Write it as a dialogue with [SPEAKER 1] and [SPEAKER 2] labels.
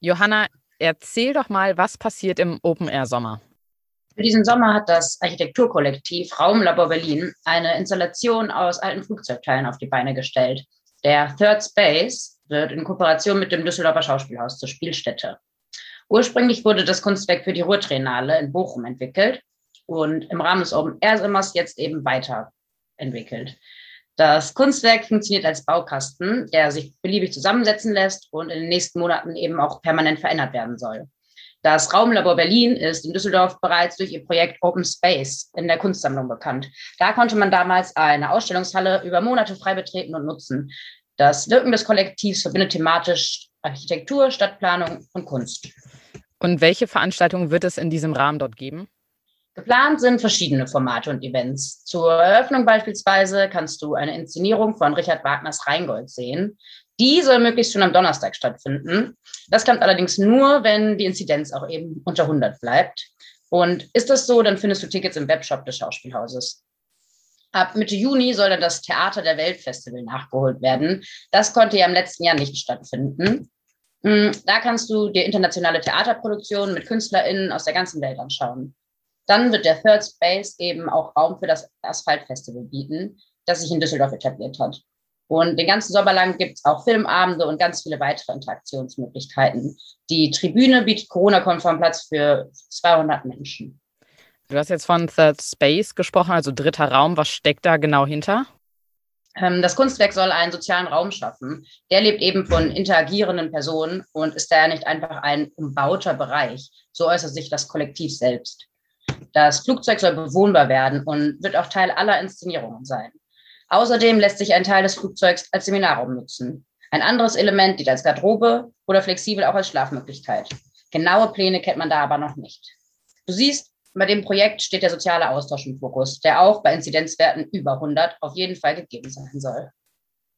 [SPEAKER 1] Johanna, erzähl doch mal, was passiert im Open Air Sommer?
[SPEAKER 2] Für diesen Sommer hat das Architekturkollektiv Raumlabor Berlin eine Installation aus alten Flugzeugteilen auf die Beine gestellt. Der Third Space wird in Kooperation mit dem Düsseldorfer Schauspielhaus zur Spielstätte. Ursprünglich wurde das Kunstwerk für die Ruhrtriennale in Bochum entwickelt und im Rahmen des Open Air Sommers jetzt eben weiterentwickelt. Das Kunstwerk funktioniert als Baukasten, der sich beliebig zusammensetzen lässt und in den nächsten Monaten eben auch permanent verändert werden soll. Das Raumlabor Berlin ist in Düsseldorf bereits durch ihr Projekt Open Space in der Kunstsammlung bekannt. Da konnte man damals eine Ausstellungshalle über Monate frei betreten und nutzen. Das Wirken des Kollektivs verbindet thematisch Architektur, Stadtplanung und Kunst.
[SPEAKER 1] Und welche Veranstaltungen wird es in diesem Rahmen dort geben?
[SPEAKER 2] Geplant sind verschiedene Formate und Events. Zur Eröffnung beispielsweise kannst du eine Inszenierung von Richard Wagners Rheingold sehen. Die soll möglichst schon am Donnerstag stattfinden. Das klappt allerdings nur, wenn die Inzidenz auch eben unter 100 bleibt. Und ist das so, dann findest du Tickets im Webshop des Schauspielhauses. Ab Mitte Juni soll dann das Theater der Welt Festival nachgeholt werden. Das konnte ja im letzten Jahr nicht stattfinden. Hm, da kannst du dir internationale Theaterproduktionen mit KünstlerInnen aus der ganzen Welt anschauen. Dann wird der Third Space eben auch Raum für das Asphalt-Festival bieten, das sich in Düsseldorf etabliert hat. Und den ganzen Sommer lang gibt es auch Filmabende und ganz viele weitere Interaktionsmöglichkeiten. Die Tribüne bietet Corona-konform Platz für 200 Menschen.
[SPEAKER 1] Du hast jetzt von Third Space gesprochen, also dritter Raum. Was steckt da genau hinter?
[SPEAKER 2] Ähm, das Kunstwerk soll einen sozialen Raum schaffen. Der lebt eben von interagierenden Personen und ist daher nicht einfach ein umbauter Bereich. So äußert sich das Kollektiv selbst. Das Flugzeug soll bewohnbar werden und wird auch Teil aller Inszenierungen sein. Außerdem lässt sich ein Teil des Flugzeugs als Seminarraum nutzen. Ein anderes Element dient als Garderobe oder flexibel auch als Schlafmöglichkeit. Genaue Pläne kennt man da aber noch nicht. Du siehst, bei dem Projekt steht der soziale Austausch im Fokus, der auch bei Inzidenzwerten über 100 auf jeden Fall gegeben sein soll.